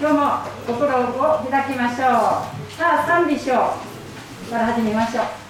今日も心を開きましょう。さあ賛美しよう。から始めましょう。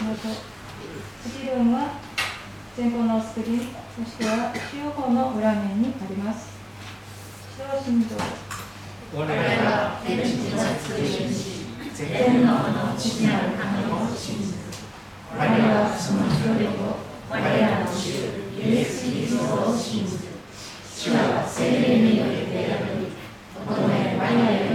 一緒に信仰告白しましょう。次論は前方のスクリーン、そしては主要法の裏面にあります。主要信条我らが天地の作り主全能の父なる神を信ず我らはその一人を我らの主イエス・キリストを信ず主は聖霊により出会い乙女マリアよ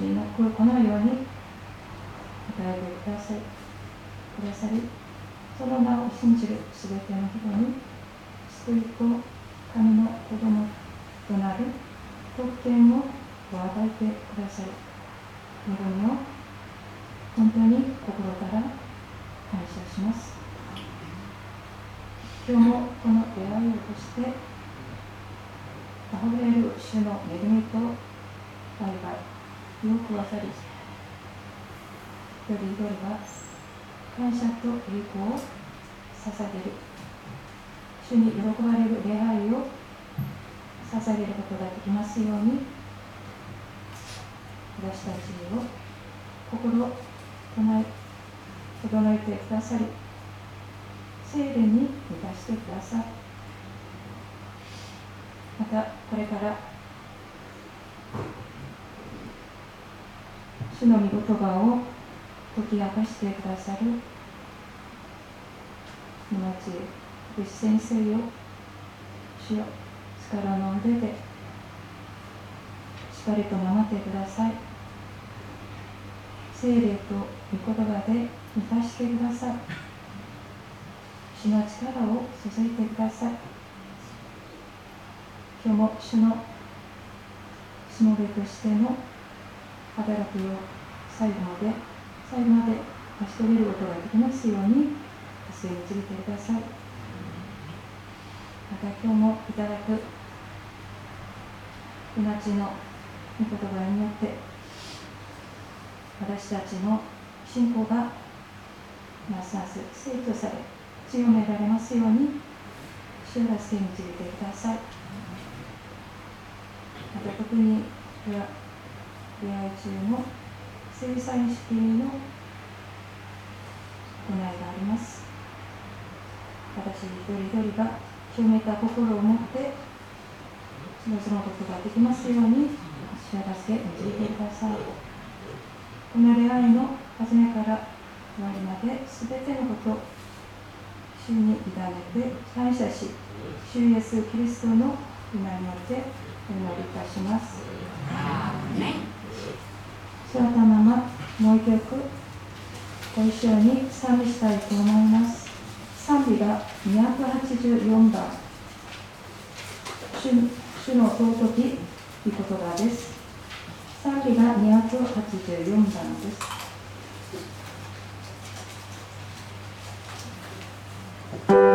おしみのこのように与えてくださいくださり、その名を信じるすべての人に救いと神の子供となる特権を与えてください。恵みを本当に心から感謝します。今日もこの出会いをとして、溢れる主の恵みと愛がよくわかり、一人一人が感謝と栄光を捧げる、主に喜ばれる礼拝を捧げることができますように、私たちを心を整え整えてくださり、聖霊に満たしてください。また、これから、主の御言葉を解き明かしてくださる、沼地武士先生よ、主よ、力の腕で、しっかりと守ってください。聖霊と御言葉で満たしてください。主の力を注いでください。今日も主のしもべとしての働きを最後まで、最後まで成し遂げることができますように、助け導いてください。また今日もいただく命の御言葉によって、私たちの信仰がますます成長され、強められますように、主を助け導いてください。また特に、出会い中の生産式の行いがあります。私一人一人が清めた心を持って、そのことができますように、主を助け導いてください。この出会いの初めから終わりまで、すべてのこと主に委ねて感謝し、主イエス・キリストの今によってお祈りいたしますそのたままもう一曲ご一緒に賛美したいと思います。賛美が284番。主主の尊き御言葉です。賛美が284番です。新し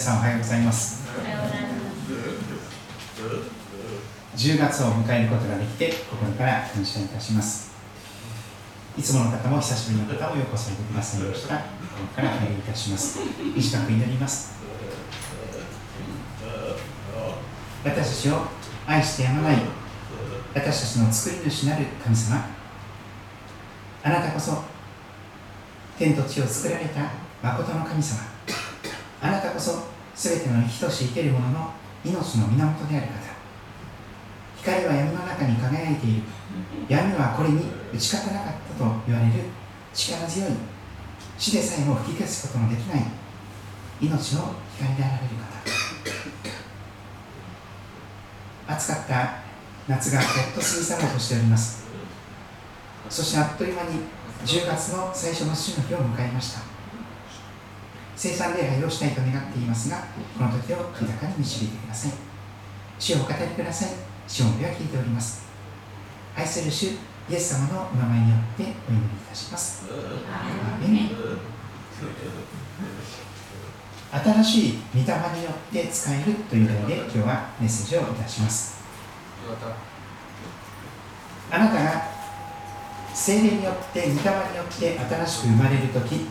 さんおはようございます。10月を迎えることができて心から感謝いたします。いつもの方も久しぶりの方もようこそおいでくださいました心からお願いいたします。短く祈ります。私たちを愛してやまない私たちの作り主なる神様。あなたこそ天と地を作られた誠の神様。の生きとし生けるものの命の源である方。光は闇の中に輝いている。闇はこれに打ち勝たなかったと言われる。力強い死でさえも吹き消すことのできない。命の光であられる方。暑かった夏がほっと過ぎ去ろうとしております。そしてあっという間に10月の最初の週の日を迎えました。生産礼拝をしたいと願っていますがこの時を豊かに導いてください。主をお語りください。主の声は聞いております。愛する主イエス様のお名前によってお祈りいたします。新しい御霊によって使えるという題で今日はメッセージをいたします。あなたが精霊によって御霊によって新しく生まれる時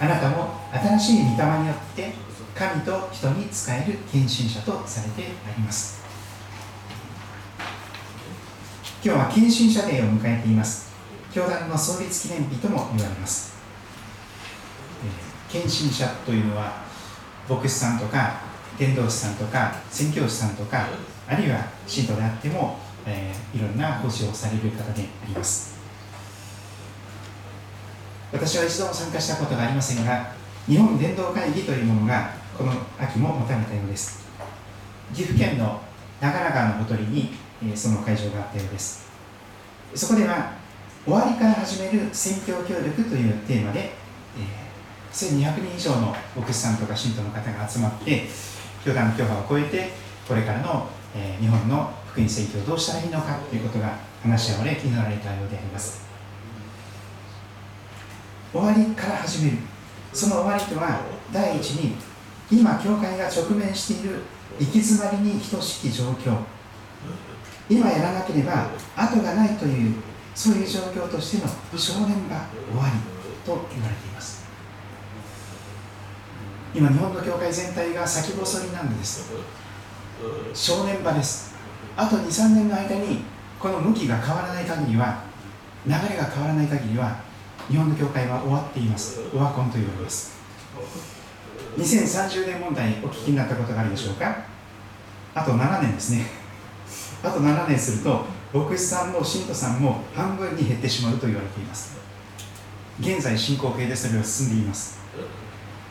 あなたも新しい御霊によって神と人に使える献身者とされてあります。今日は献身者デーを迎えています。教団の創立記念日とも言われます。献身者というのは牧師さんとか伝道師さんとか宣教師さんとかあるいは信徒であっても、えー、いろんな奉仕をされる方であります。私は一度も参加したことがありませんが日本伝道会議というものがこの秋も持たれたようです。岐阜県の長良川のほとりに、え、その会場があったようです。そこでは終わりから始める宣教協力というテーマで、え、1200人以上の牧師さんとか信徒の方が集まって教団の許可を超えてこれからの、え、日本の福音宣教をどうしたらいいのかということが話し合われ祈られたようであります。終わりから始める。その終わりとは第一に今教会が直面している行き詰まりに等しき状況。今やらなければ後がないというそういう状況としての正念場終わりと言われています。今日本の教会全体が先細りなんです。正念場です。あと23年の間にこの向きが変わらない限りは流れが変わらない限りは日本の教会は終わっています。オワコンと言われます。2030年問題お聞きになったことがあるでしょうか？あと7年ですね。あと7年すると牧師さんも信徒さんも半分に減ってしまうと言われています。現在進行形でそれは進んでいます。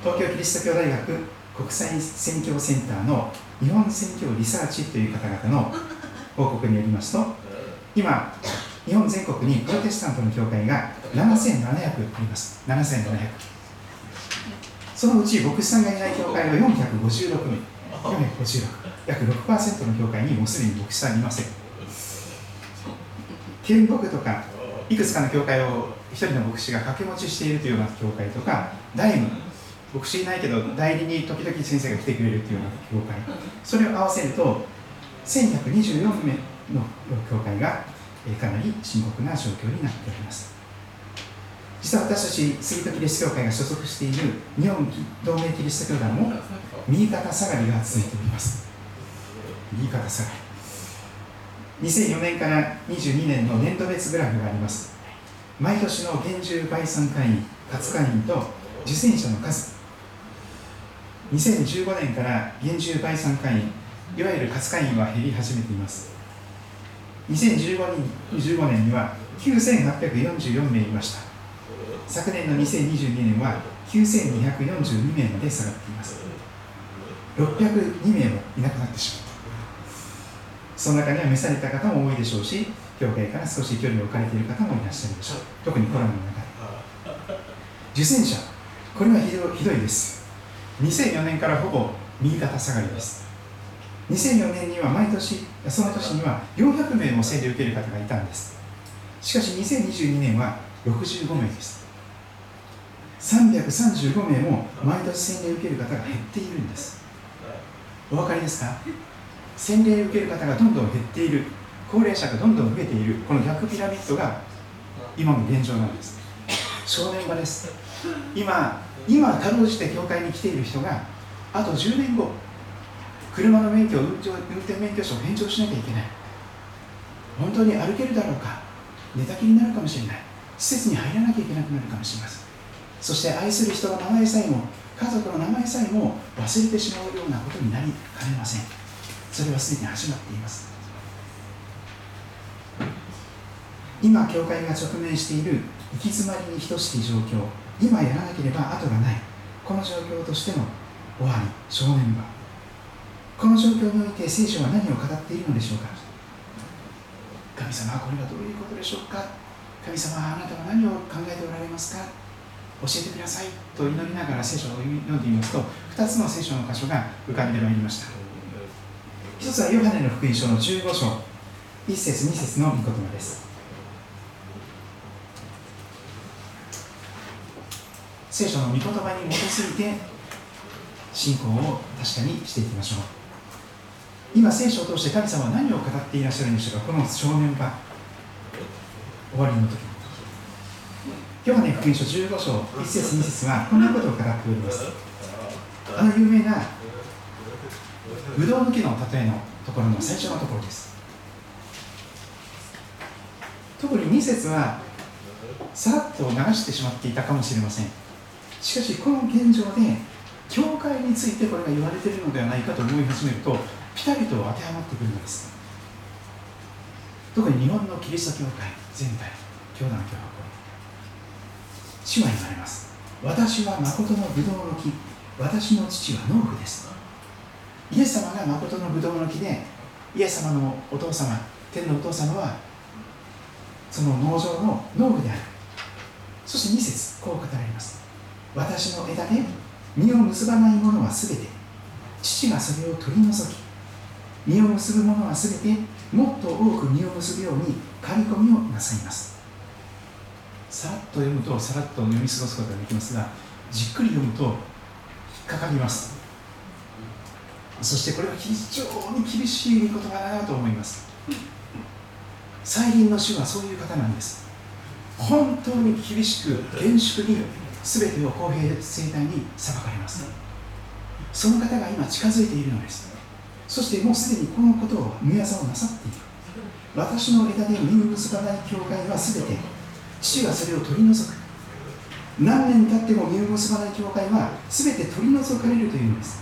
東京キリスト教大学国際宣教センターの日本宣教リサーチという方々の報告によりますと今日本全国にプロテスタントの教会が7700あります。7700そのうち牧師さんがいない教会は456名。456約6%の教会にもうすでに牧師さんいません。県牧とかいくつかの教会を一人の牧師が掛け持ちしているというような教会とか大務牧師いないけど代理に時々先生が来てくれるというような教会。それを合わせると1124名の教会がかなり深刻な状況になっております。実は私たち杉戸キリスト教会が所属している日本同盟キリスト教団も右肩下がりが続いております。右肩下がり。2004年から22年の年度別グラフがあります。毎年の厳重倍参会員活会員と受選者の数。2015年から厳重倍参会員いわゆる活会員は減り始めています。2015年 ,15 年には9844名いました。昨年の2022年は9242名まで下がっています。602名もいなくなってしまった。その中には召された方も多いでしょうし教会から少し距離を置かれている方もいらっしゃるでしょう。特にコロナの中で。受選者これはひどひどいです。2004年からほぼ右肩下がりです。2004年には毎年その年には400名も洗礼を受ける方がいたんです。しかし2022年は65名です。335名も毎年洗礼を受ける方が減っているんです。お分かりですか？洗礼を受ける方がどんどん減っている。高齢者がどんどん増えている。この逆ピラミッドが今の現状なんです。正念場です。今今かろうじて教会に来ている人があと10年後車の免許運転免許証を返上しなきゃいけない。本当に歩けるだろうか。寝たきりになるかもしれない。施設に入らなきゃいけなくなるかもしれません。そして愛する人の名前さえも家族の名前さえも忘れてしまうようなことになりかねません。それはすでに始まっています。今教会が直面している行き詰まりに等しき状況。今やらなければ後がない。この状況としての終わり正念場。この状況において聖書は何を語っているのでしょうか？神様これはどういうことでしょうか？神様あなたは何を考えておられますか？教えてください。と祈りながら聖書を読んでみますと2つの聖書の箇所が浮かんでまいりました。一つはヨハネの福音書の15章1節2節の御言葉です。聖書の御言葉に基づいて信仰を確かにしていきましょう。今聖書を通して神様は何を語っていらっしゃるんでしょうか？この正念場終わりの時。ヨハネ福音書15章1節2節はこんなことを語っております。あの有名なブドウの木の例えのところの最初のところです。特に2節はさらっと流してしまっていたかもしれません。しかしこの現状で教会についてこれが言われているのではないかと思い始めるとピタリと当てはまってくるのです。特に日本のキリスト教会全体教団教会主は言われます。私は誠のブドウの木私の父は農夫です。イエス様が誠のブドウの木でイエス様のお父様天のお父様はその農場の農夫である。そして2節こう語られます。私の枝で実を結ばないものはすべて父がそれを取り除き実を結ぶものはすべてもっと多く実を結ぶように刈り込みをなさいます。さらっと読むとさらっと読み過ごすことができますがじっくり読むと引っかかります。そしてこれは非常に厳しい言葉だなと思います。再臨の主はそういう方なんです。本当に厳しく厳粛に全てを公平正体に裁かれます。その方が今近づいているのです。そしてもうすでにこのことを見業をなさっている。私の枝で実を結ばない教会は全て父がそれを取り除く。何年経っても実を結ばない教会は全て取り除かれるというのです。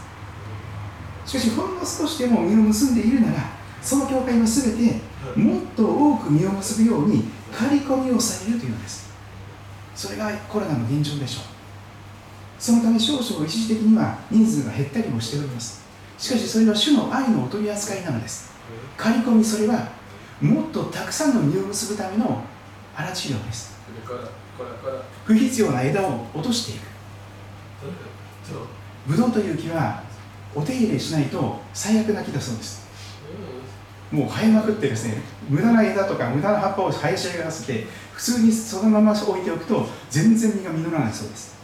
しかしほんの少しでも実を結んでいるならその教会は全てもっと多く実を結ぶように刈り込みをされるというのです。それがコロナの現状でしょう。そのため少々一時的には人数が減ったりもしております。しかしそれは主の愛のお取り扱いなのです。刈り込みそれはもっとたくさんの実を結ぶための荒治療です。不必要な枝を落としていく。ブドウという木はお手入れしないと最悪な木だそうです。もう生えまくってですね無駄な枝とか無駄な葉っぱを生えし上がらせて普通にそのまま置いておくと全然実が実らないそうです。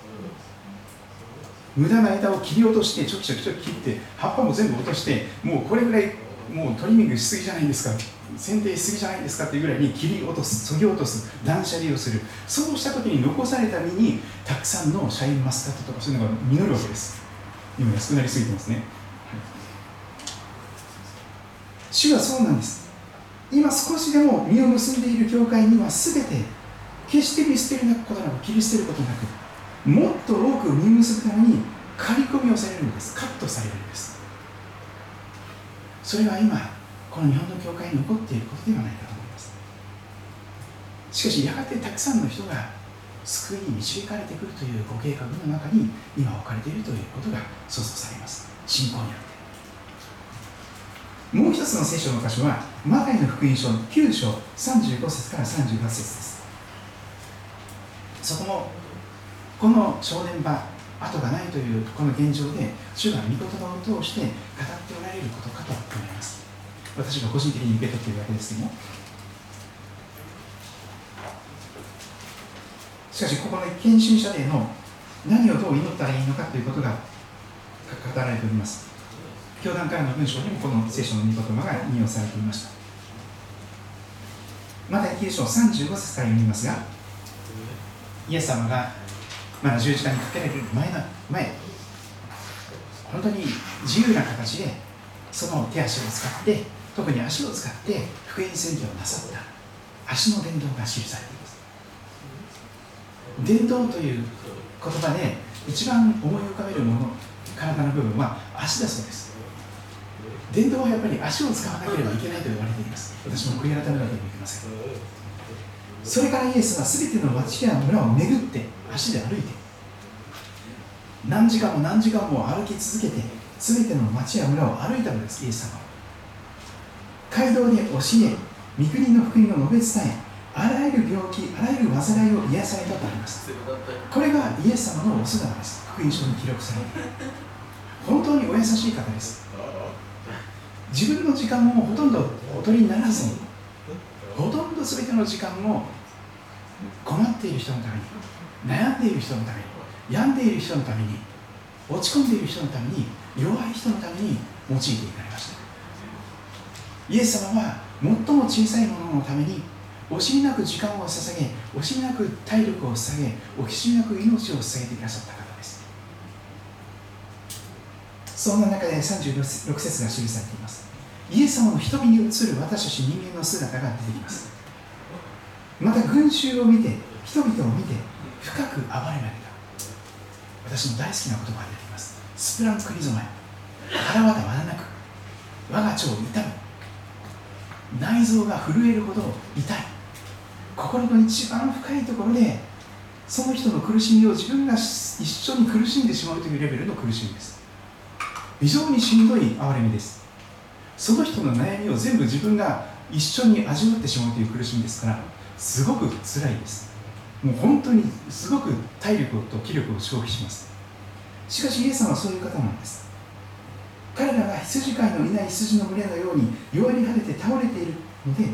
無駄な枝を切り落としてちょきちょきちょき切って葉っぱも全部落としてもうこれぐらいもうトリミングしすぎじゃないですか剪定しすぎじゃないですかっていうぐらいに切り落とす、そぎ落とす、断捨離をする、そうした時に残された実にたくさんのシャインマスカットとかそういうのが実るわけです。今安くなりすぎてますね。主はそうなんです。今少しでも実を結んでいる教会には全て決して見捨てることなく切り捨てることなくもっと多く実を結ぶために刈り込みをされるんです。カットされるんです。それは今この日本の教会に残っていることではないかと思います。しかしやがてたくさんの人が救いに導かれてくるというご計画の中に今置かれているということが想像されます。信仰によって。もう一つの聖書の箇所はマタイの福音書の9章35節から38節です。そこもこの正念場後がないというこの現状で主が御言葉を通して語っておられることかと思います。私が個人的に受け取っているわけですけども。しかしここの献身者での何をどう祈ったらいいのかということが語られております。教団からの文章にもこの聖書の御言葉が引用されていました。また9章35節から読みますがイエス様がまだ十字架にかけられる前の前本当に自由な形でその手足を使って特に足を使って福音宣教をなさった。足の伝道が記されています。伝道という言葉で一番思い浮かべるもの体の部分は足だそうです。伝道はやっぱり足を使わなければいけないと言われています。私も悔い改めなければいけません。それからイエスは全ての町や村を巡って足で歩いて。何時間も何時間も歩き続けて全ての町や村を歩いたのですイエス様。は街道で教え御国の福音を述べ伝えあらゆる病気あらゆる患いを癒されたとあります。これがイエス様のお姿です。福音書に記録され本当にお優しい方です。自分の時間もほとんどお取りにならずにほとんど全ての時間を困っている人のために。悩んでいる人のために病んでいる人のために落ち込んでいる人のために弱い人のために用いていかれました。イエス様は最も小さいもののために惜しみなく時間を捧げ惜しみなく体力を捧げ惜しみなく命を捧げてくださった方です。そんな中で36節が記されています。イエス様の瞳に映る私たち人間の姿が出てきます。また群衆を見て人々を見て深く憐れまれた。私の大好きな言葉が出てきます。スプランクリゾマイ腹渡わらなく。我が腸を痛む内臓が震えるほど痛い。心の一番深いところでその人の苦しみを自分が一緒に苦しんでしまうというレベルの苦しみです。非常にしんどい憐れみです。その人の悩みを全部自分が一緒に味わってしまうという苦しみですからすごく辛いです。もう本当にすごく体力と気力を消費します。しかしイエス様はそういう方なんです。彼らが羊飼いのいない羊の群れのように弱り果てて倒れているので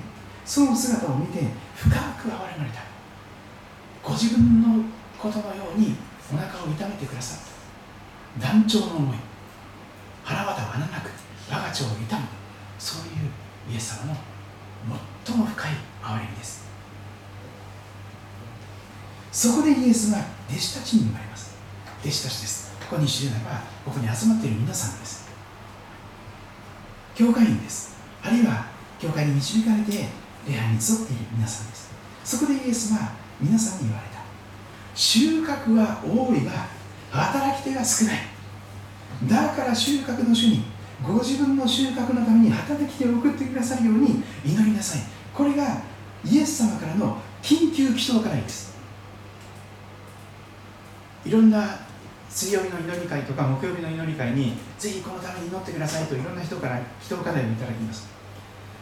その姿を見て深く憐れまれた。ご自分のことのようにお腹を痛めてくださった。断腸の思い。腹渡は穴なく我が腸を痛むそういうイエス様の最も深い憐れみです。そこでイエスは弟子たちに生まれます。弟子たちです。ここに知るならばここに集まっている皆さんです。教会員です。あるいは教会に導かれて礼拝に集っている皆さんです。そこでイエスは皆さんに言われた。収穫は多いが働き手が少ない。だから収穫の主にご自分の収穫のために働き手を送ってくださるように祈りなさい。これがイエス様からの緊急祈祷課題です。いろんな水曜日の祈り会とか木曜日の祈り会にぜひこのために祈ってくださいといろんな人から祈祷課題をいただきます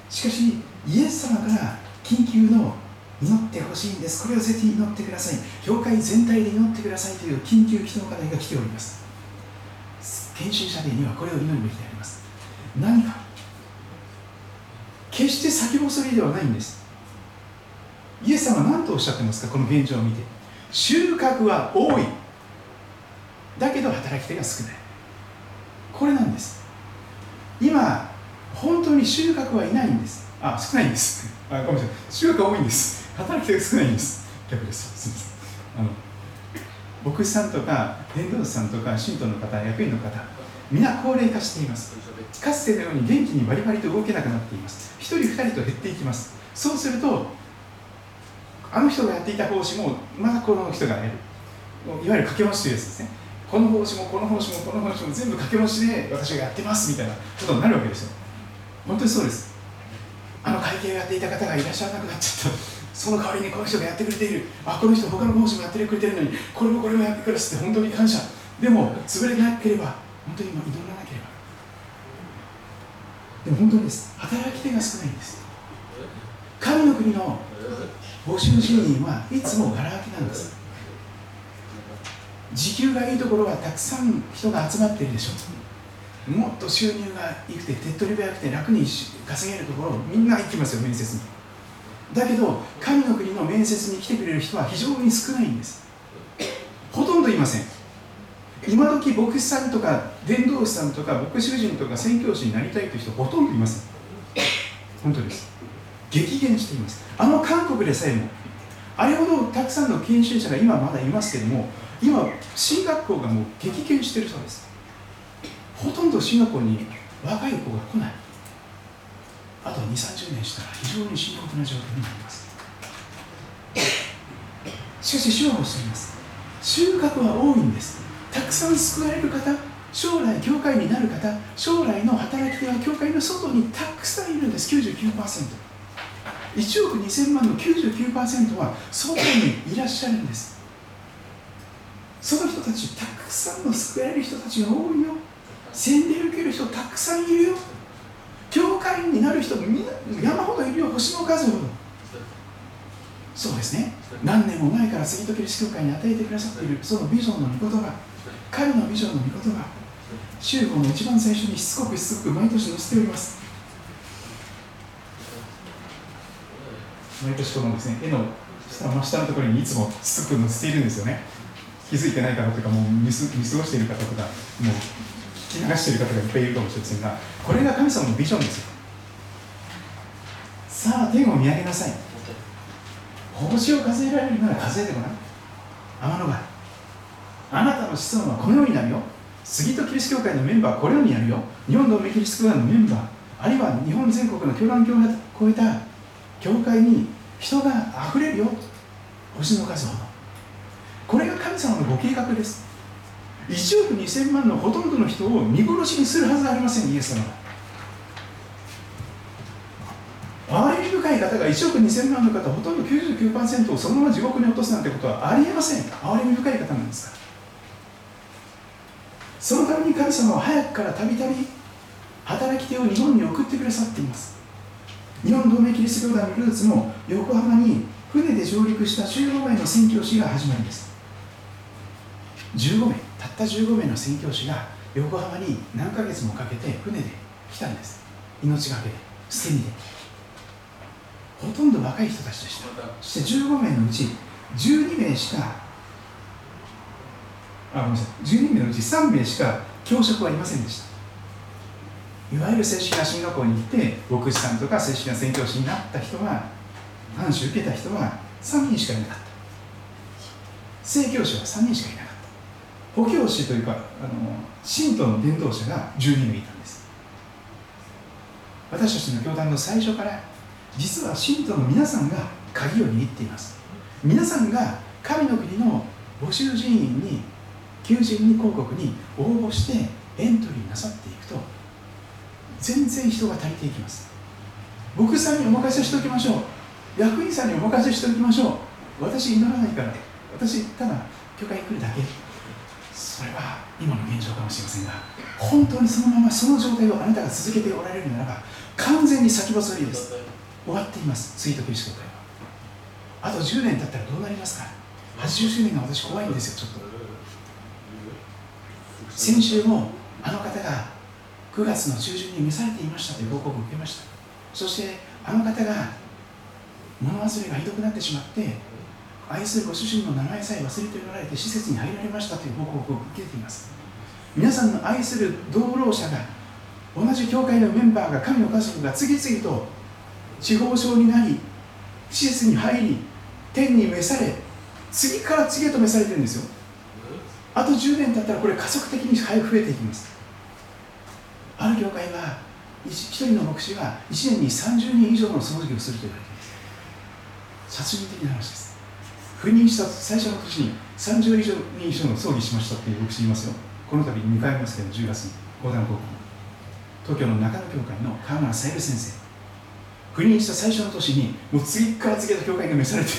しかしイエス様から緊急の祈ってほしいんです。これをぜひ祈ってください。教会全体で祈ってくださいという緊急祈祷課題が来ております。献身者でにはこれを祈るべきであります。何か決して先細りではないんです。イエス様は何とおっしゃってますか？この現状を見て。収穫は多い。だけど働き手が少ない。これなんです。今本当に収穫はいないんです。あ少ないんです。あごめんなさい。収穫は多いんです。働き手が少ないんです。逆です。すみません。あの牧師さんとか伝道師さんとか信徒の方役員の方皆高齢化しています。かつてのように元気にバリバリと動けなくなっています。1人2人と減っていきます。そうするとあの人がやっていた奉仕もまだこの人がやる。いわゆる掛け持ちというやつですね。この奉仕もこの奉仕もこの奉仕も全部掛け持ちで私がやってますみたいなことになるわけですよ。本当にそうです。あの会計をやっていた方がいらっしゃらなくなっちゃった。その代わりにこの人がやってくれている。あこの人他の奉仕もやってくれてるのにこれもこれもやってくれって本当に感謝。でも潰れなければ本当に今祈らなければ。でも本当にです。働き手が少ないんです。神の国の募集人員はいつもがら空きなんです。時給がいいところはたくさん人が集まっているでしょ。うもっと収入がいくて手っ取り早くて楽に稼げるところみんな行きますよ面接に。だけど神の国の面接に来てくれる人は非常に少ないんです。ほとんどいません。今時牧師さんとか伝道師さんとか牧師夫人とか宣教師になりたいという人ほとんどいません。本当です。激減しています。あの韓国でさえもあれほどたくさんの研修者が今まだいますけども今進学校がもう激減してるそうです。ほとんど進学校に若い子が来ない。あと2 3 0年したら非常に深刻な状況になります。しかし主はおっしゃいます。収穫は多いんです。たくさん救われる方将来教会になる方将来の働き手は教会の外にたくさんいるんです。99% 1億2000万の99%は外にいらっしゃるんです。その人たちたくさんの救われる人たちが多いよ。洗礼受ける人たくさんいるよ。教会になる人もみんな山ほどいるよ。星の数ほど。そうですね。何年も前から杉戸キリス教会に与えてくださっている。そのビジョンの御言葉。彼のビジョンの御言葉。週号の一番最初にしつこくしつこく毎年載せております。毎年このですね絵の下真下のところにいつもしつこく載せているんですよね。気づいてない方とかもう見す見過ごしている方とかもう聞き流している方がいっぱいいるかもしれませんがこれが神様のビジョンですよ。さあ天を見上げなさい。星を数えられるなら数えてごらん。天の川あなたの子孫はこのようになるよ。杉戸キリスト教会のメンバーはこのようになるよ。日本同盟キリスト教会のメンバーあるいは日本全国の教団教会を超えた教会に人があふれるよ。星の数ほど。これが神様のご計画です。1億2000万のほとんどの人を見殺しにするはずありませんイエス様。は哀れみ深い方が1億2000万の方ほとんど99%をそのまま地獄に落とすなんてことはありえません。哀れみ深い方なんですから。そのために神様は早くからたびたび働き手を日本に送ってくださっています。日本同盟キリスト教団のルーツも横浜に船で上陸した15名の宣教師が始まりです。15名たった15名の宣教師が横浜に何ヶ月もかけて船で来たんです。命がけで捨て身で。ほとんど若い人たちでした。そして15名のうち12名しかあごめんなさい。12名のうち3名しか教職はいませんでした。いわゆる正式な進学校に行って牧師さんとか正式な宣教師になった人は藩主受けた人は3人しかいなかった正教師は3人しかいなかった。補教師というかあの信徒の伝道者が12名いたんです。私たちの教団の最初から実は信徒の皆さんが鍵を握っています。皆さんが神の国の募集人員に求人に広告に応募してエントリーなさっていくと全然人が足りていきます。牧師さんにお任せしておきましょう。役員さんにお任せしておきましょう。私祈らないから私ただ教会に来るだけ。それは今の現状かもしれませんが本当にそのままその状態をあなたが続けておられるならば完全に先細りです。終わっています。スイートキリスト会はあと10年経ったらどうなりますか。80周年が私怖いんですよちょっと。先週もあの方が9月の中旬に召されていましたという報告を受けました。そしてあの方が物忘れがひどくなってしまって愛するご主人の名前さえ忘れておられて施設に入られましたという報告を受けています。皆さんの愛する同労者が同じ教会のメンバーが神の家族が次々と地方症になり施設に入り天に召され次から次へと召されてるんですよ。あと10年経ったらこれ加速的に増えていきます。ある教会は1人の牧師は1年に30人以上の葬儀をすると言われています。殺人的な話です。赴任した最初の年に30人以上の葬儀しましたっていう牧師いますよ。この度2回目ますけど10月に講談高校東京の中野教会の川村さゆる先生。赴任した最初の年にもう次から次へと教会が召されて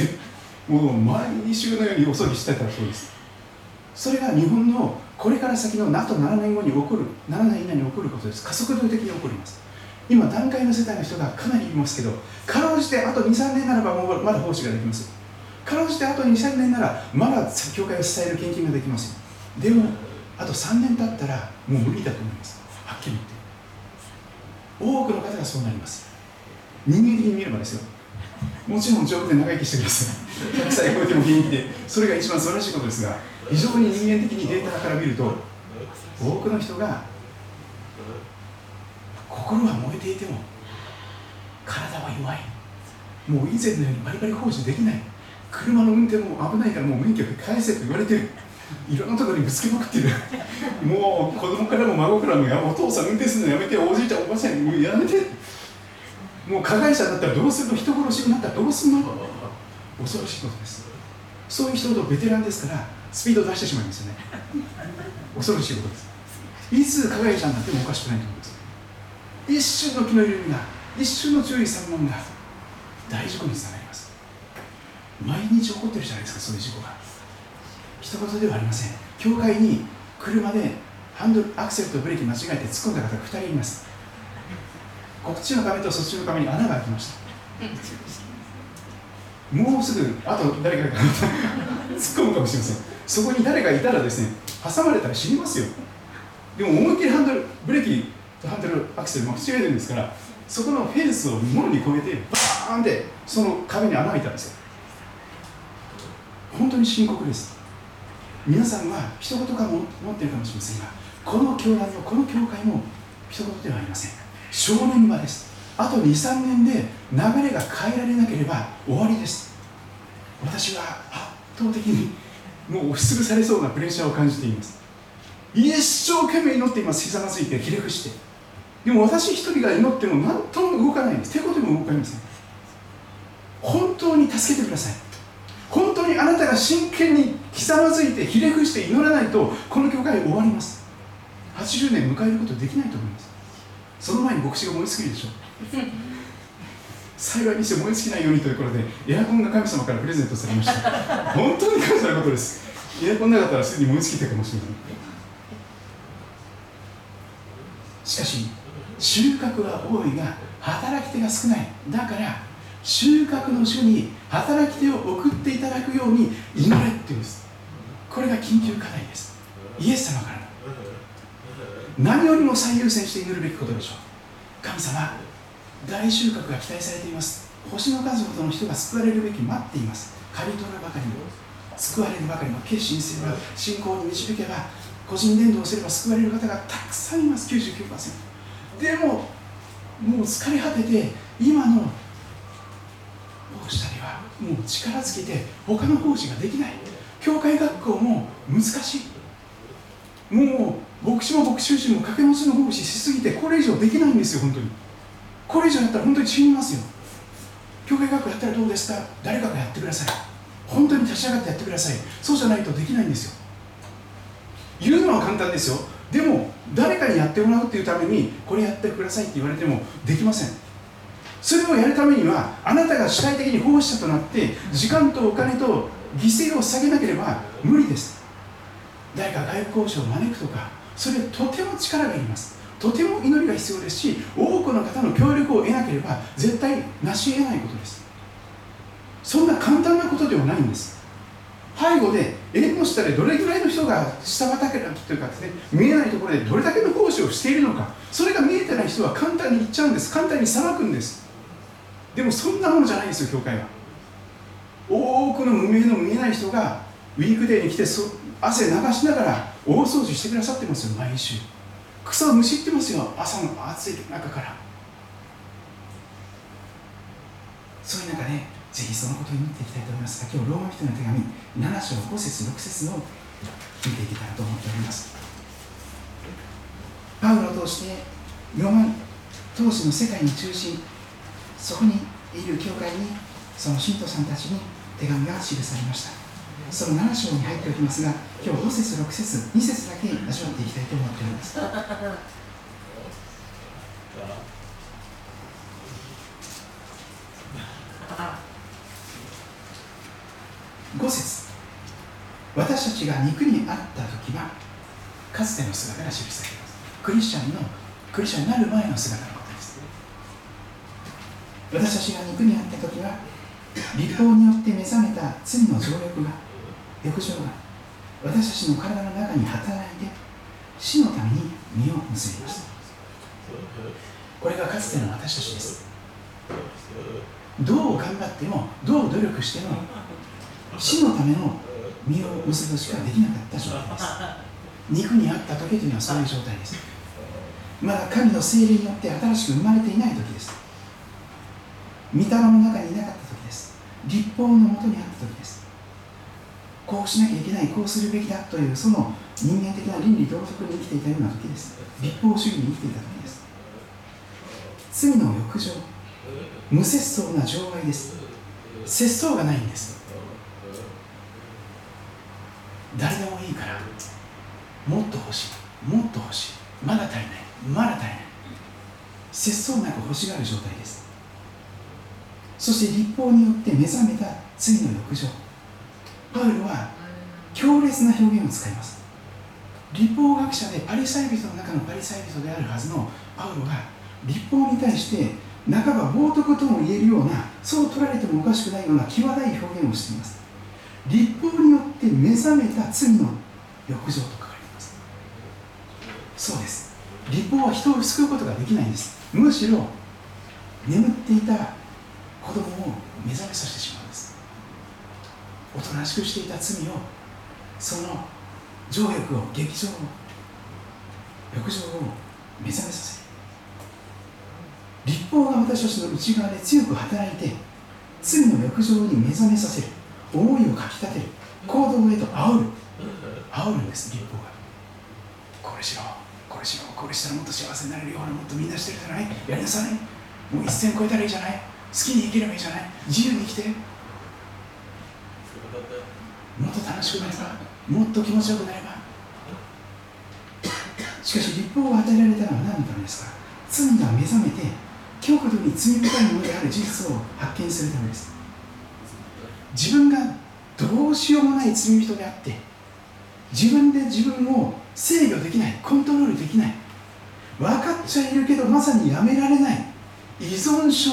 もう毎週のようにお葬儀してたそうです。それが日本のこれから先の NATO7 年後に起こる7年以内に起こることです。加速度的に起こります。今段階の世帯の人がかなりいますけどかろうじてあと23年ならばもうまだ奉仕ができます。かろうじてあと23年ならまだ教会を支える献金ができますよ。でもあと3年経ったらもう無理だと思います。はっきり言って。多くの方がそうなります。人間的に見ればですよ。もちろん丈夫で長生きしてください。100歳超えても現役で。それが一番素晴らしいことですが非常に人間的にデータから見ると多くの人が心は燃えていても体は弱い。もう以前のようにバリバリ工事できない。車の運転も危ないからもう免許返せと言われてる。いろんなところにぶつけまくってる。もう子供からも孫からもやお父さん運転するのやめておじいちゃんおばあちゃんもうやめて。もう加害者だったらどうするの人殺しになったらどうするの？恐ろしいことです。そういう人ほどベテランですからスピードを出してしまいますよね。恐ろしいことです。いつ加害者になってもおかしくないと思います。一瞬の気の緩みが一瞬の注意散漫が大事故につながります。毎日起こってるじゃないですかそういう事故が。一言ではありません。教会に車でハンドルアクセルとブレーキ間違えて突っ込んだ方が2人います。こっちの壁とそっちの壁に穴が開きました。もうすぐあと誰かが突っ込むかもしれません。そこに誰かいたらですね挟まれたら死にますよ。でも思いっきりハンドルブレーキとハンドルアクセル間違えてるんですからそこのフェンスをもろに越えてバーンってその壁に穴開いたんですよ。本当に深刻です。皆さんは一言かも思っているかもしれませんがこの教団のこの教会も一言ではありません。正念場です。あと23年で流れが変えられなければ終わりです。私は圧倒的にもう押しつぶされそうなプレッシャーを感じています。一生懸命祈っています。ひざまずいてひれ伏して。でも私一人が祈っても何とも動かないんです。手こでも動かりません本当に助けてください。本当にあなたが真剣にひざまずいてひれ伏して祈らないとこの教会終わります。80年迎えることできないと思います。その前に牧師が燃え尽きるでしょ。う幸いにして燃え尽きないようにということでエアコンが神様からプレゼントされました。本当に感謝なことです。エアコンなかったらすでに燃え尽きたかもしれない。しかし収穫は多いが働き手が少ない。だから収穫の主に働き手を送っていただくように祈れっていうんです。これが緊急課題です。イエス様から。の何よりも最優先して祈るべきことでしょう。神様大収穫が期待されています。星の数ほどの人が救われるべき待っています。刈り取るばかりの救われるばかりの決心すれば信仰に導けば個人伝道すれば救われる方がたくさんいます。99%でももう疲れ果てて今の奉仕たりはもう力尽きて他の奉仕ができない。教会学校も難しい。もう牧師も牧師も掛け持ちの奉仕しすぎてこれ以上できないんですよ本当に。これ以上やったら本当に死にますよ。教会学校やったらどうですか？誰かがやってください。本当に立ち上がってやってください。そうじゃないとできないんですよ。言うのは簡単ですよ。でも誰かにやってもらうっていうためにこれやってくださいって言われてもできません。それをやるためにはあなたが主体的に奉仕者となって時間とお金と犠牲を下げなければ無理です。誰か外部交渉を招くとかそれとても力がいります。とても祈りが必要ですし多くの方の協力を得なければ絶対成し得ないことです。そんな簡単なことではないんです。背後で縁の下でどれぐらいの人が下畑というかですね見えないところでどれだけの奉仕をしているのかそれが見えてない人は簡単に言っちゃうんです。簡単に裁くんです。でもそんなものじゃないんですよ教会は。多くの無名の見えない人がウィークデーに来て汗流しながら大掃除してくださってますよ毎週。草をむしってますよ朝の暑い中から。そういう中で、ぜひそのことを祈っていきたいと思いますが今日ローマ人の手紙7章5節6節を見ていけたらと思っております。パウロを通してローマ当時の世界の中心そこにいる教会にその信徒さんたちに手紙が記されました。その7章に入っておきますが今日5節6節2節だけ味わっていきたいと思っております。5節。私たちが肉にあった時はかつての姿が記されています。クリスチャンのクリスチャンになる前の姿の私たちが肉にあった時は立法によって目覚めた罪の情欲が欲情が私たちの体の中に働いて死のために身を結びました。これがかつての私たちです。どう頑張ってもどう努力しても死のための身を結ぶしかできなかった状態です。肉にあった時というのはそういう状態です。まだ神の精霊によって新しく生まれていない時です。御霊の中にいなかった時です。立法のもとにあった時です。こうしなきゃいけないこうするべきだというその人間的な倫理道徳に生きていたような時です。立法主義に生きていた時です。罪の欲情無節操な情愛です。節操がないんです。誰でもいいからもっと欲しい。もっと欲しい。まだ足りない。まだ足りない。節操なく欲しがる状態です。そして立法によって目覚めた罪の欲情。パウロは強烈な表現を使います。立法学者でパリサイ人の中のパリサイ人であるはずのパウロが立法に対して半ば冒涜とも言えるようなそう取られてもおかしくないような際どい表現をしています。立法によって目覚めた罪の欲情と書かれています。そうです。立法は人を救うことができないんです。むしろ眠っていた子供を目覚めさせてしまうんです。おとなしくしていた罪をその情欲を劇場を欲情を目覚めさせる。立法が私たちの内側で強く働いて罪の欲情に目覚めさせる。思いをかきたてる。行動へと煽る。煽るんです立法が。これしろ。これしろ。これしたらもっと幸せになれるよほらもっとみんなしてるじゃない。やりなさい。もう一線越えたらいいじゃない。好きに生きればいいじゃない。自由に生きてもっと楽しくなればもっと気持ちよくなれば。しかし立法を与えられたのは何のためですか？罪が目覚めて極度に罪深いものである事実を発見するためです。自分がどうしようもない罪人であって自分で自分を制御できないコントロールできない。分かっちゃいるけどまさにやめられない。依存症。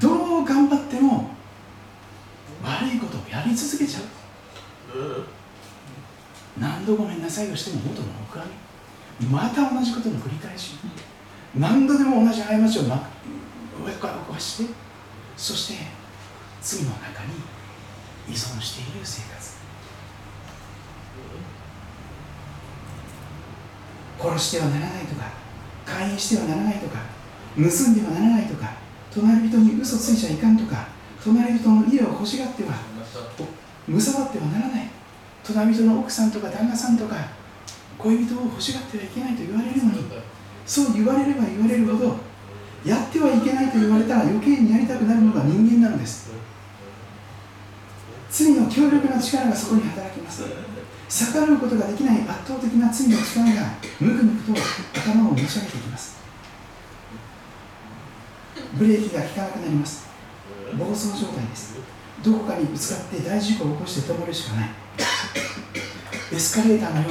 どう頑張っても悪いことをやり続けちゃう。何度ごめんなさいをしても元の木阿弥また同じことの繰り返し。何度でも同じ過ちをま上から起こして。そして罪の中に依存している生活。殺してはならないとか勧誘してはならないとか盗んではならないとか隣人に嘘ついちゃいかんとか隣人の家を欲しがってはむさばってはならない。隣人の奥さんとか旦那さんとか恋人を欲しがってはいけないと言われるのにそう言われれば言われるほどやってはいけないと言われたら余計にやりたくなるのが人間なのです。罪の強力な力がそこに働きます。逆らうことができない圧倒的な罪の力がむくむくと頭を持ち上げていきます。ブレーキが効かなくなります。暴走状態です。どこかにぶつかって大事故を起こして止まるしかない。エスカレーターのよ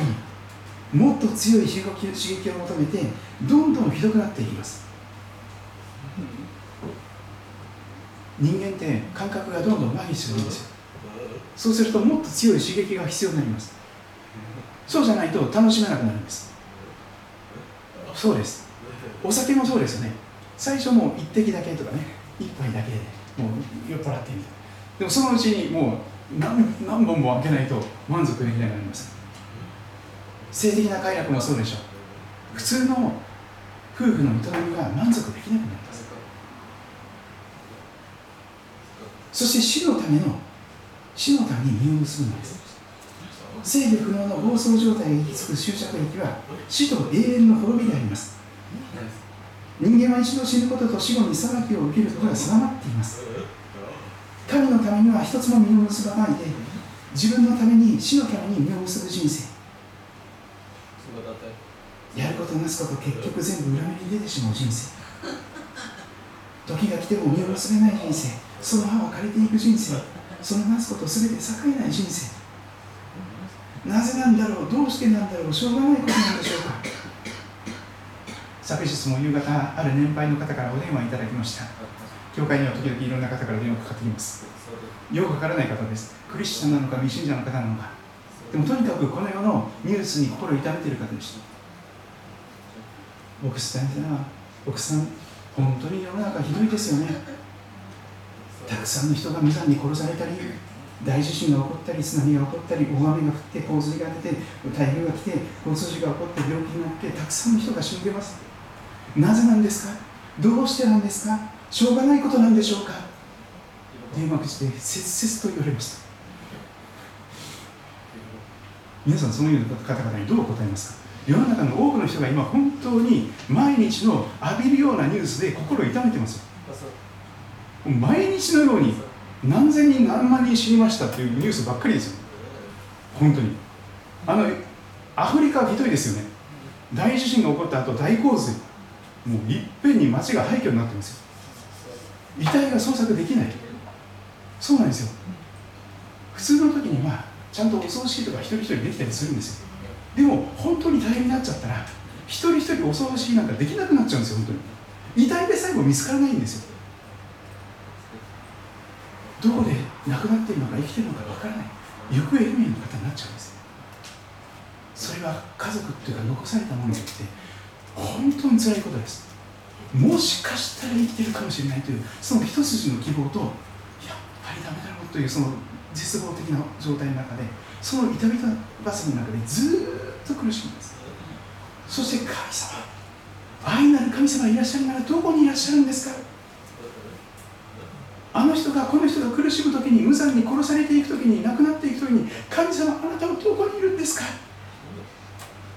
うにもっと強い刺激を求めてどんどんひどくなっていきます。人間って感覚がどんどん麻痺するんですよ。そうするともっと強い刺激が必要になります。そうじゃないと楽しめなくなるんです。そうです。お酒もそうですよね。最初もう一滴だけとかね一杯だけでもう酔っ払ってみたでもそのうちにもう何何本も開けないと満足できなくなります。性的な快楽もそうでしょう。普通の夫婦の営みが満足できなくなります。そして死のための死のために身を結ぶのです。制御不能の暴走状態が行き着く終着駅は死と永遠の滅びであります。人間は一度死ぬことと死後に裁きを受けることが定まっています。神のためには一つも身を結ばないで自分のために死のために身を結ぶ人生。やることなすこと結局全部裏目に出てしまう人生。時が来ても身を結べない人生。その歯は枯れていく人生。そのなすこと全て栄えない人生。なぜなんだろうどうしてなんだろうしょうがないことなんでしょうか昨日も夕方ある年配の方からお電話いただきました。教会には時々いろんな方から電話かかってきます。よくわからない方です。クリスチャンなのか未信者の方なのか。でもとにかくこの世のニュースに心を痛めている方でした。奥さん奥さん本当に世の中ひどいですよね。たくさんの人が無残に殺されたり大地震が起こったり津波が起こったり大雨が降って洪水が出て台風が来て交通事故が起こって病気になってたくさんの人が死んでます。なぜなんですか？どうしてなんですか？しょうがないことなんでしょうか？電話口で切々と言われました。皆さんそういうな方々にどう答えますか？世の中の多くの人が今本当に毎日の浴びるようなニュースで心を痛めてます毎日のように何千人何万人死にましたっていうニュースばっかりですよ。本当に。あのアフリカはひどいですよね。大地震が起こった後大洪水。もういっぺんに街が廃墟になってますよ。遺体が捜索できない。そうなんですよ。普通の時にはちゃんとお葬式とか一人一人できたりするんですよ。でも本当に大変になっちゃったら一人一人お葬式なんかできなくなっちゃうんですよ本当に。遺体で最後見つからないんですよ。どこで亡くなっているのか生きているのかわからない。行方不明の方になっちゃうんですそれは家族っていうか残されたものによって本当に辛いことです。もしかしたら生きてるかもしれないというその一筋の希望とやっぱりダメだろうというその絶望的な状態の中でその痛みたバスの中でずっと苦しみます。そして神様愛なる神様いらっしゃるならどこにいらっしゃるんですか？あの人がこの人が苦しむ時に無残に殺されていく時に亡くなっていく時に神様あなたはどこにいるんですか？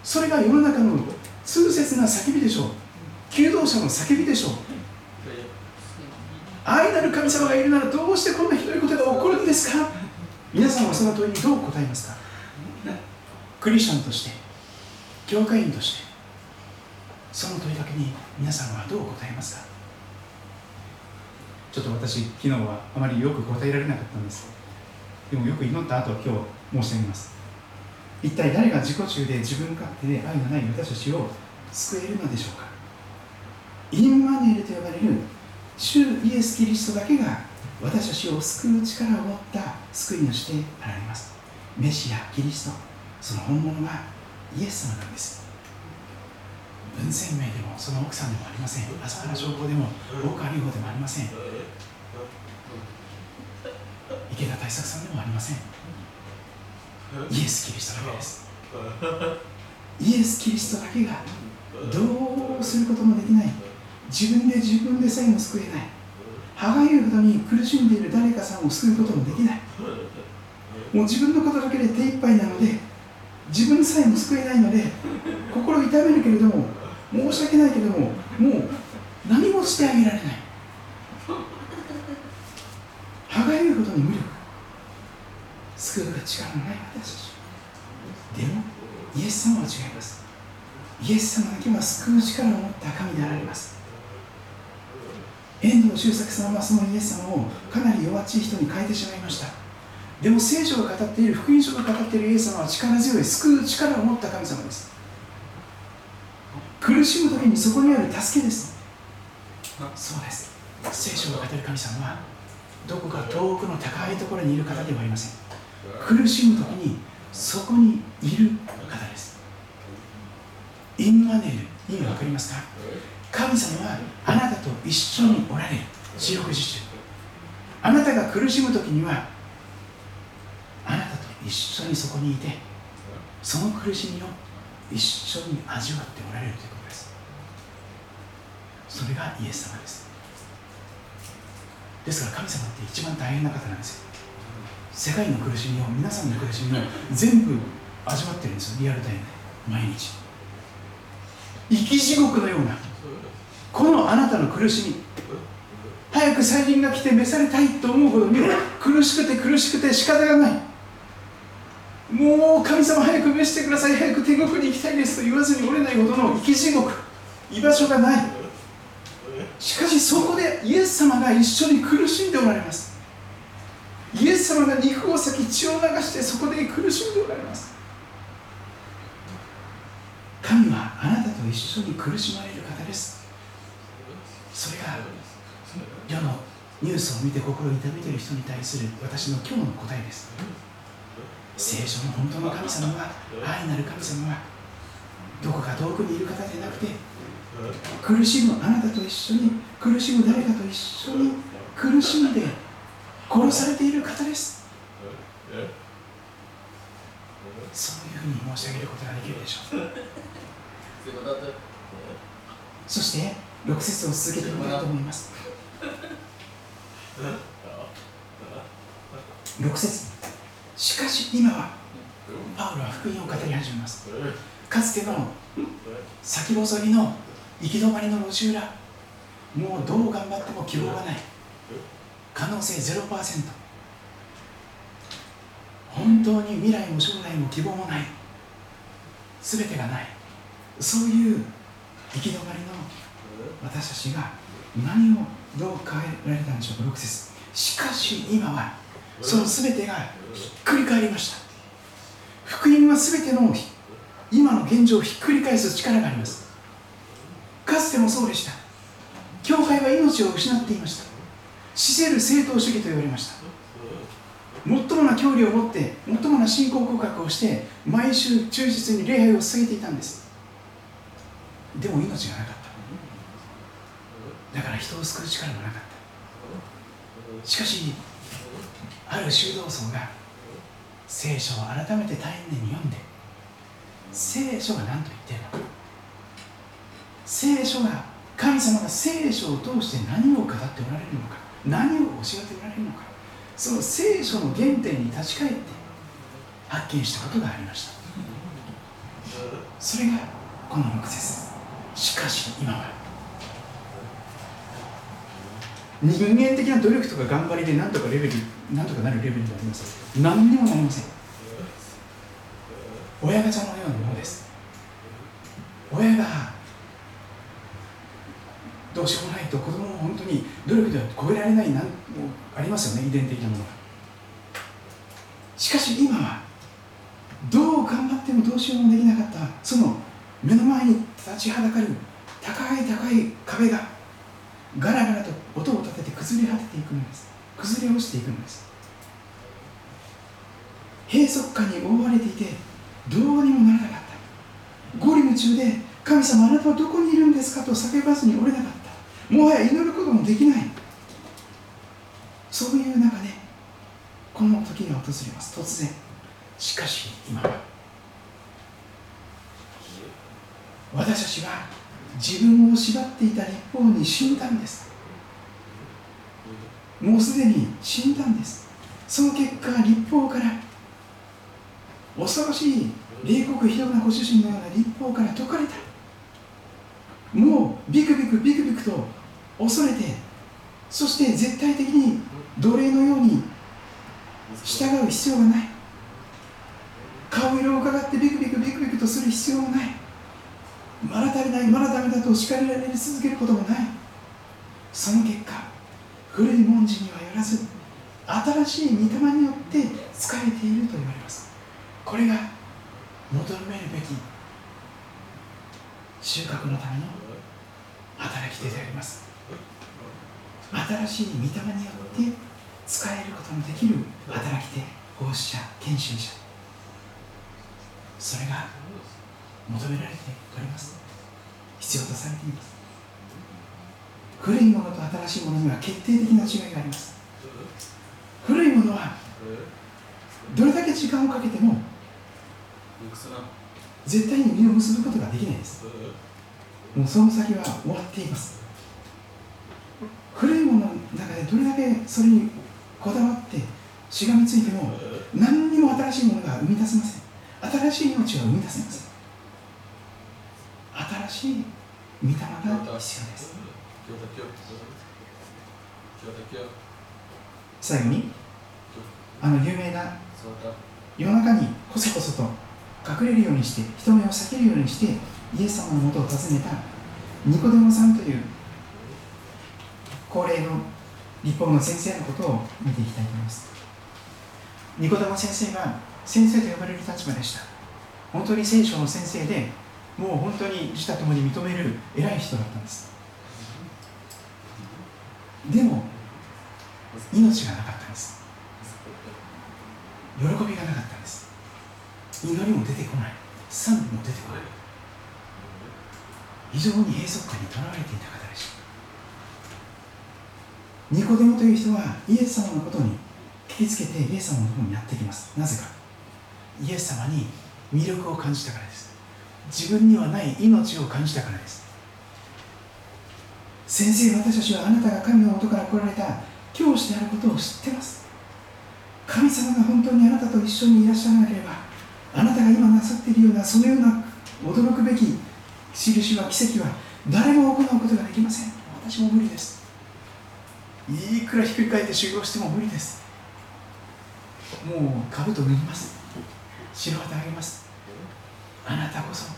それが世の中の痛切な叫びでしょう。求道者の叫びでしょう。愛なる神様がいるならどうしてこんなひどいことが起こるんですか？皆さんはその問いにどう答えますか？クリスチャンとして教会員としてその問いかけに皆さんはどう答えますか？ちょっと私昨日はあまりよく答えられなかったんです。でもよく祈った後今日申し上げます。一体誰が自己中で自分勝手で愛のない私たちを救えるのでしょうか？インマネールと呼ばれる主イエス・キリストだけが私たちを救う力を持った救い主であられます。メシアキリストその本物がイエス様なんです。文鮮明でもその奥さんでもありません。朝原消防でも大川隆法でもありません。池田大作さんでもありません。イエス・キリストだけです。イエス・キリストだけがどうすることもできない。自分で自分でさえも救えない。歯がゆいほどに苦しんでいる誰かさんを救うこともできない。もう自分のことだけで手一杯なので自分さえも救えないので心痛めるけれども申し訳ないけれどももう何もしてあげられない。歯がゆいほどに無力。救う力のない私たちでもイエス様は違います。イエス様だけは救う力を持った神であられます。遠藤周作さんはそのイエス様をかなり弱っちい人に変えてしまいました。でも聖書が語っている福音書が語っているイエス様は力強い救う力を持った神様です。苦しむ時にそこにある助けです。そうです。聖書が語る神様はどこか遠くの高いところにいる方ではありません。苦しむ時にそこにいる方です。インマネール意味分かりますか？神様はあなたと一緒におられる。四六時中あなたが苦しむ時にはあなたと一緒にそこにいてその苦しみを一緒に味わっておられるということです。それがイエス様です。ですから神様って一番大変な方なんですよ。世界の苦しみを皆さんの苦しみを全部味わってるんですよ。リアルタイムで。毎日。生き地獄のような。このあなたの苦しみ。早く再臨が来て召されたいと思うほど苦しくて苦しくて仕方がない。もう神様早く召してください。早く天国に行きたいですと言わずに折れないほどの生き地獄。居場所がない。しかしそこでイエス様が一緒に苦しんでおられます。イエス様が肉を裂き血を流してそこで苦しんでおられます。神はあなたと一緒に苦しまれる方です。それが世のニュースを見て心を痛めている人に対する私の今日の答えです。聖書の本当の神様は愛なる神様はどこか遠くにいる方でなくて苦しむあなたと一緒に苦しむ誰かと一緒に苦しんで殺されている方です。そういうふうに申し上げることができるでしょう。そして6節を続けてみたいと思います。6節。しかし今はパウロは福音を語り始めます。かつての先細りの行き止まりの路地裏もうどう頑張っても希望がない可能性0%本当に未来も将来も希望もない。全てがない。そういう行き止まりの私たちが何をどう変えられたんでしょうか。6節。しかし今はその全てがひっくり返りました。福音は全ての今の現状をひっくり返す力があります。かつてもそうでした。教会は命を失っていました。死せる正当主義と言われました。最もな距離を持って最もな信仰告白をして毎週忠実に礼拝を捧げていたんです。でも命がなかった。だから人を救う力もなかった。しかしある修道僧が聖書を改めて大変に読んで聖書が何と言っているのか。聖書が神様が聖書を通して何を語っておられるのか。何を教えておられるのか。その聖書の原点に立ち返って発見したことがありました。それがこの6節。しかし今は人間的な努力とか頑張りで何とかレベル何とかなるレベルではありません。何にもなりません。親ガチャのようなものです。親がどうしようもないと子供も本当に努力では超えられないなんもありますよね遺伝的なものがしかし今は。どう頑張ってもどうしようもできなかった。その目の前に立ちはだかる高い高い壁がガラガラと音を立てて崩れ果てていくのです。崩れ落ちていくのです。閉塞感に覆われていてどうにもならなかった。ゴリ夢中で神様あなたはどこにいるんですかと叫ばずに折れなかった。もはや祈ることもできない。そういう中でこの時が訪れます。突然。しかし今は私たちは自分を縛っていた立法に死んだんです。もうすでに死んだんです。その結果立法から恐ろしい冷酷非道なご主人のような立法から解かれた。もうビクビクビク恐れてそして絶対的に奴隷のように従う必要がない。顔色を伺ってビクビクビクビクとする必要もない。まだ足りないまだダメだと叱られ続けることもない。その結果古い文字にはよらず新しい御霊によって疲れていると言われます。これが求めるべき収穫のための働き手であります。新しい御霊によって使えることのできる働き手奉仕者研修者。それが求められております。必要とされています。古いものと新しいものには決定的な違いがあります。古いものはどれだけ時間をかけても絶対に実を結ぶことができないです。もうその先は終わっています古いものの中でどれだけそれにこだわってしがみついても何にも新しいものが生み出せません。新しい命は生み出せません。新しい御霊が必要です。最後にあの有名な夜中にこそこそと隠れるようにして人目を避けるようにしてイエス様のもとを訪ねたニコデモさんという高齢の立法の先生のことを見ていきたいと思います。ニコデモ先生は先生と呼ばれる立場でした。本当に聖書の先生でもう本当に自他ともに認める偉い人だったんです。でも命がなかったんです。喜びがなかったんです。祈りも出てこない。賛美も出てこない。非常に閉塞感にとらわれていた方でしたニコデモという人はイエス様のことに聞きつけてイエス様のところにやってきます。なぜか。イエス様に魅力を感じたからです。自分にはない命を感じたからです。先生私たちはあなたが神の元から来られた教師であることを知ってます。神様が本当にあなたと一緒にいらっしゃらなければあなたが今なさっているようなそのような驚くべき印は奇跡は誰も行うことができません。私も無理です。いくらひっくり返って修行しても無理です。もう兜脱ぎます。白旗あげます。あなたこそ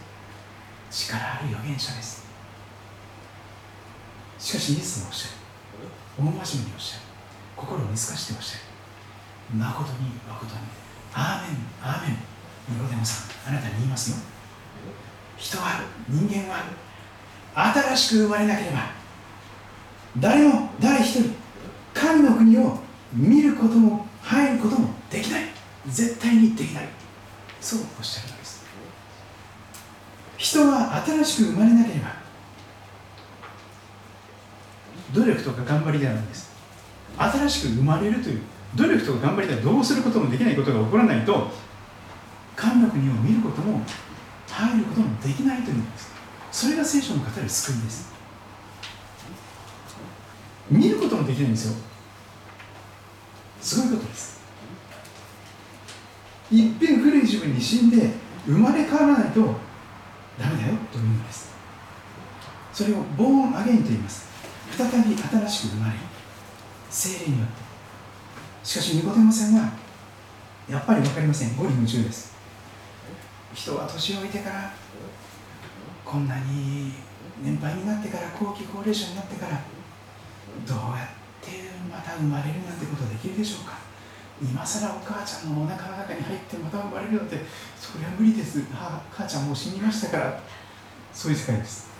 力ある預言者です。しかしイエスもおっしゃる。大真面目におっしゃる。心を見透かしておっしゃる。誠に誠に。アーメンアーメン。ニコデモさんあなたに言いますよ。人は人間は新しく生まれなければ誰も誰一人神の国を見ることも入ることもできない。絶対にできない。そうおっしゃるのです。人は新しく生まれなければ努力とか頑張りではないんです。新しく生まれるという努力とか頑張りではどうすることもできないことが起こらないと神の国を見ることも入ることもできないというんです。それが聖書の語る救いです。見ることもできないんですよ。すごいことです。いっぺん古い自分に死んで生まれ変わらないとダメだよというのです。それをボーンアゲインと言います。再び新しく生まれ精霊によって。しかしニコデモさんはやっぱり分かりません。五里夢中です。人は年老いてからこんなに年配になってから後期高齢者になってからどうやってまた生まれるなんてことできるでしょうか？今更お母ちゃんのお腹の中に入ってまた生まれるなんてそれは無理です。母母ちゃんもう死にましたから。そういう世界です。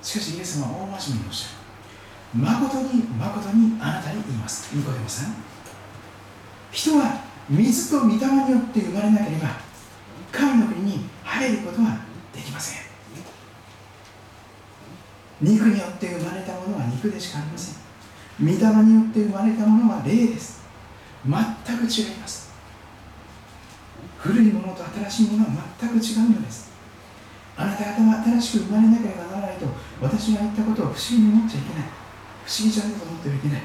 しかしイエス様は大真面目におっしゃる。誠に誠にあなたに言います。ニコデモさん。人は水と御霊によって生まれなければ神の国に入ることはできません。肉によって生まれたものは肉でしかありません。御霊によって生まれたものは霊です。全く違います。古いものと新しいものは全く違うのです。あなた方は新しく生まれなければならないと私が言ったことを不思議に思っちゃいけない。不思議じゃないと思ってはいけない。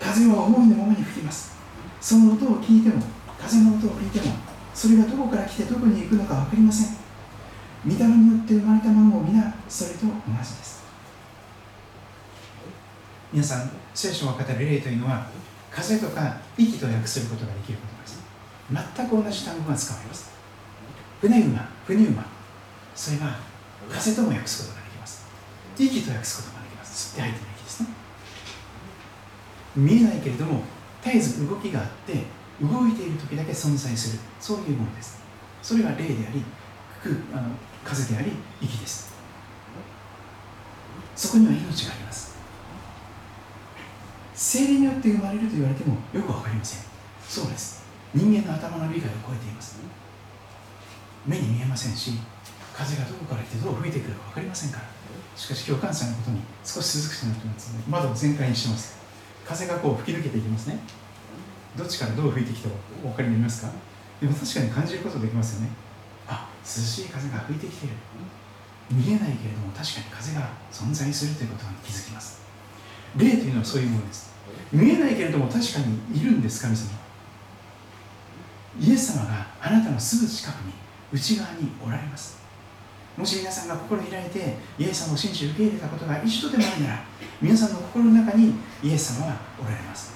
風は思いのままに吹きます。その音を聞いても風の音を聞いてもそれがどこから来てどこに行くのか分かりません。御霊によって生まれたものも皆それと同じです。皆さん聖書が語る霊というのは風とか息と訳することができることです。全く同じ単語が使われます。船馬船馬それは風とも訳すことができます。息と訳すことができます。吸って吐いての息です。ね見えないけれども絶えず動きがあって動いている時だけ存在する。そういうものです。それが霊でありあの風であり息ですそこには命があります。精霊によって生まれると言われてもよく分かりません。そうです。人間の頭の理解を超えています目に見えませんし風がどこから来てどう吹いてくるか分かりませんから。しかし今日関西のことに少し涼しくなってますので窓を全開にします。風がこう吹き抜けていきますね。どっちからどう吹いてきたかお分かりになりますか？でも確かに感じることできますよね。あ涼しい風が吹いてきている。見えないけれども確かに風が存在するということに気づきます。霊というのはそういうものです。見えないけれども確かにいるんです神様。イエス様があなたのすぐ近くに内側におられます。もし皆さんが心開いてイエス様を信じ受け入れたことが一度でもあるなら皆さんの心の中にイエス様はおられます。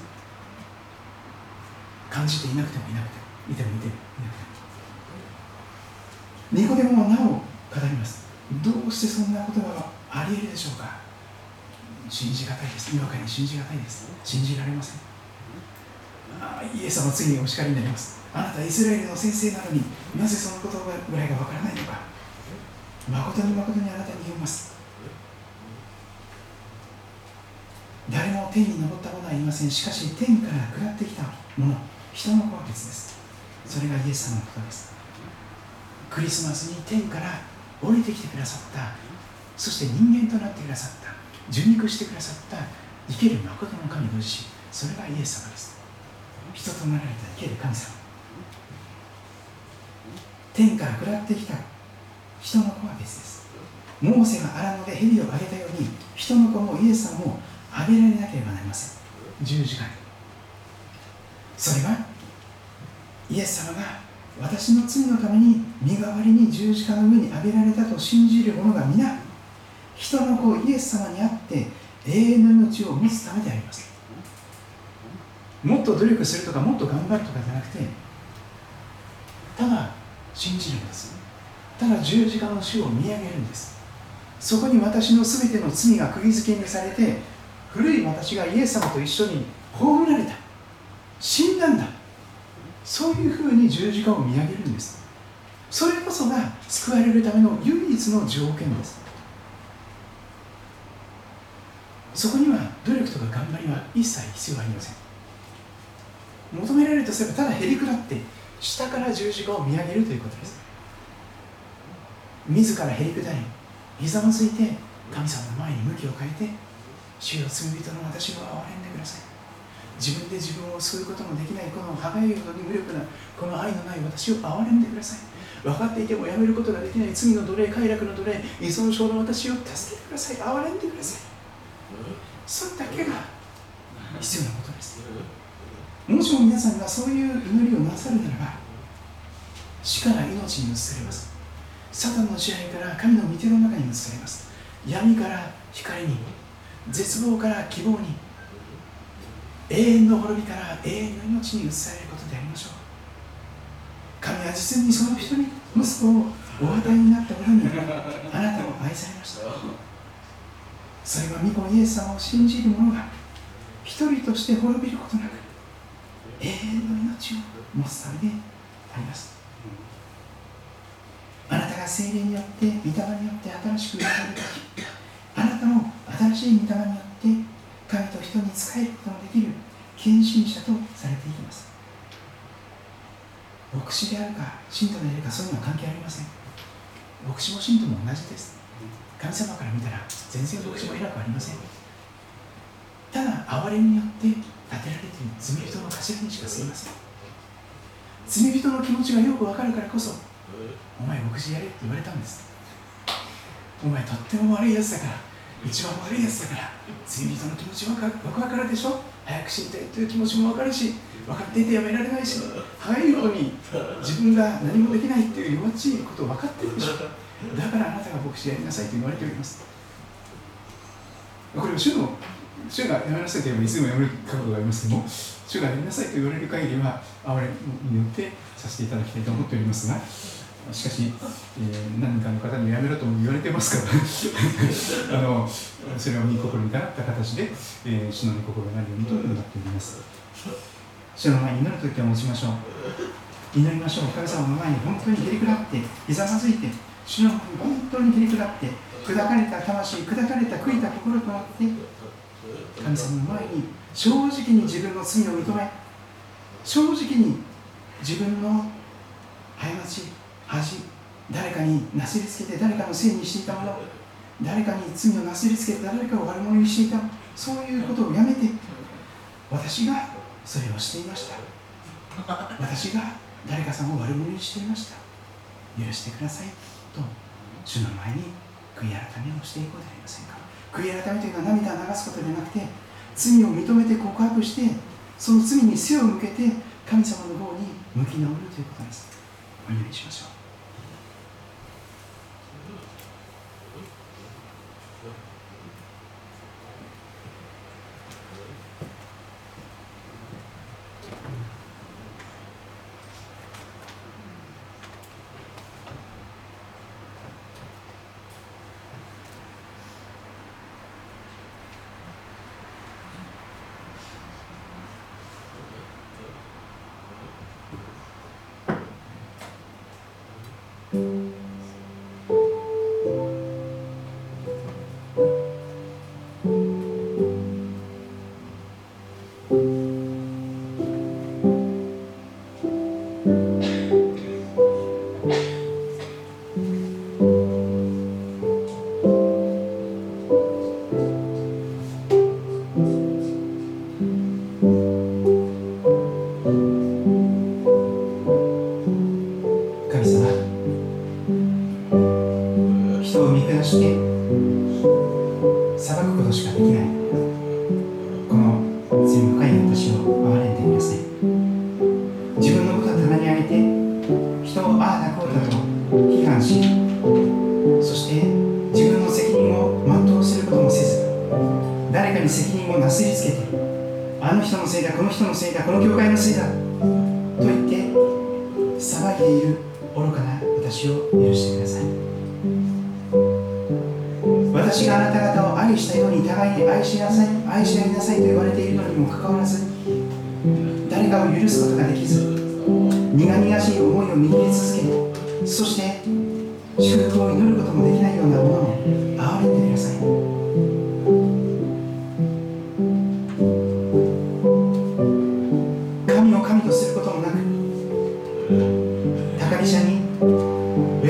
感じていなくてもいなくてもいてもいてもいなくても。ニコデモはなお語ります。どうしてそんなことがありえるでしょうか？信じがたいです。にわかに信じがたいです。信じられません。あイエス様ついにお叱りになります。あなたイスラエルの先生なのになぜそのことぐらいがわからないのか。誠に誠にあなたに言います。誰も天に昇った者はいません。しかし天から下ってきたもの。人の子は別です。それがイエス様のことです。クリスマスに天から降りてきてくださった。そして人間となってくださった。受肉してくださった生ける誠の神ご自身それがイエス様です。人となられた生ける神様。天から下ってきた人の子は別です。モーセが荒野で蛇をあげたように人の子もイエス様もあげられなければなりません。十字架に。それはイエス様が私の罪のために身代わりに十字架の上に上げられたと信じる者が皆人の子イエス様にあって永遠の命を持つためであります。もっと努力するとかもっと頑張るとかじゃなくてただ信じるんです。ただ十字架の死を見上げるんです。そこに私の全ての罪が釘付けにされて古い私がイエス様と一緒に葬られた。死んだんだ。そういうふうに十字架を見上げるんです。それこそが救われるための唯一の条件です。そこには努力とか頑張りは一切必要ありません。求められるとすればただへりくだって下から十字架を見上げるということです。自らへりくだりひざまずいて神様の前に向きを変えて主よ罪人の私を憐れんでください。自分で自分を救うことのできないこの歯がゆいほどに無力なこの愛のない私を憐れんでください。分かっていてもやめることができない罪の奴隷快楽の奴隷依存症の私を助けてください。憐れんでください。それだけが必要なことです。もしも皆さんがそういう祈りをなさるならば死から命に移されます。サタンの支配から神の御手の中に移されます。闇から光に絶望から希望に永遠の滅びから永遠の命に移されることでありましょう。神は実にその人に息子をお与えになったほどにあなたを愛されましたそれは御子イエス様を信じる者が一人として滅びることなく永遠の命を持つためであります。あなたが精霊によって御霊によって新しく生まれるときあなたも新しい御霊によって神と人に仕えることのできる献身者とされていきます。牧師であるか信徒であるかそういうのは関係ありません。牧師も信徒も同じです。神様から見たら全然牧師も偉くありません。ただ憐れによって立てられている罪人の頭にしかすいません。罪人の気持ちがよくわかるからこそお前牧師やれって言われたんです。お前とっても悪いやつだから一番悪いやつだから罪人の気持ちはよくわかるでしょ？早く死にたいという気持ちもわかるし分かっていてやめられないし早いように自分が何もできないっていう弱っちいことを分かってるでしょ？だからあなたが牧師やりなさいと言われております。これは主の主がやめなさいと言えばいつでもやめる覚悟がありますけども主がやめなさいと言われる限りは哀れによってさせていただきたいと思っておりますがしかし、えー、何かの方にやめろとも言われてますから。あのそれを御心にかなった形で、えー、主の御心がなるようにと願っております。主の前に祈るときは持ちましょう。祈りましょう。神様の前に本当にへりくだってひざまずいて主の本当にへりくだって砕かれた魂砕かれた悔いた心となって神様の前に正直に自分の罪を認め正直に自分の過ち恥誰かになすりつけて誰かのせいにしていたもの誰かに罪をなすりつけて誰かを悪者にしていたそういうことをやめて私がそれをしていました。私が誰かさんを悪者にしていました。許してください。と主の前に悔い改めをしていこうではありませんか。悔い改めというのは涙を流すことではなくて罪を認めて告白してその罪に背を向けて神様の方に向き直るということです。お祈りしましょう。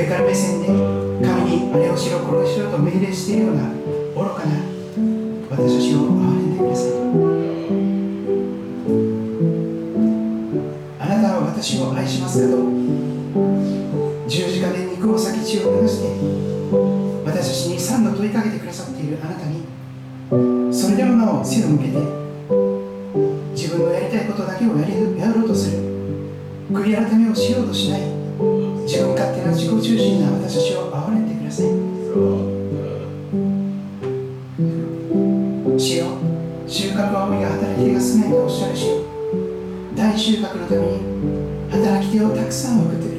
上から目線で神にあれをしろこれをしろと命令しているような愚かな私たちを憐れんでください。あなたは私を愛しますかと十字架で肉を裂き血を流して私たちに三度問いかけてくださっているあなたにそれでもなお背を向けて自分のやりたいことだけをややろうとする悔い改めをしようとしない。手が自己中心な私たちを憐れんでください。主よ収穫は思が働き手がすねとおっしゃるし大収穫のために働き手をたくさん送って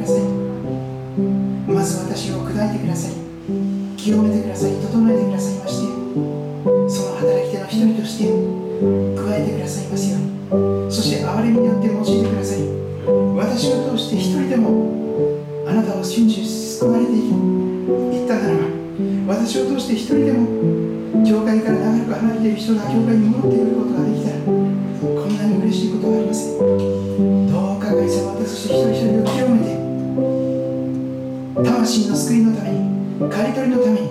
して一人でも教会から長く離れている人が教会に戻ってくることができたらこんなに嬉しいことはありません。どうか会社私たち一人一人を清めて魂の救いのために刈り取りのために